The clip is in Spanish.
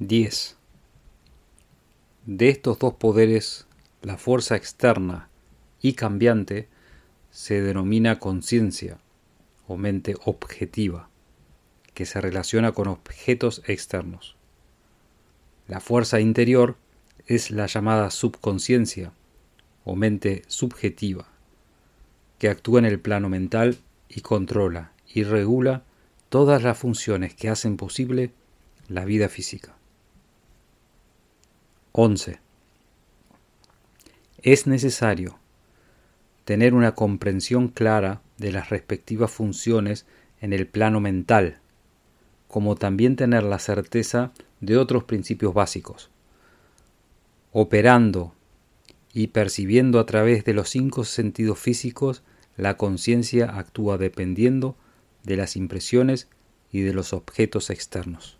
10. De estos dos poderes, la fuerza externa y cambiante se denomina conciencia o mente objetiva, que se relaciona con objetos externos. La fuerza interior es la llamada subconsciencia o mente subjetiva, que actúa en el plano mental y controla y regula todas las funciones que hacen posible la vida física. 11. Es necesario tener una comprensión clara de las respectivas funciones en el plano mental, como también tener la certeza de otros principios básicos. Operando y percibiendo a través de los cinco sentidos físicos, la conciencia actúa dependiendo de las impresiones y de los objetos externos.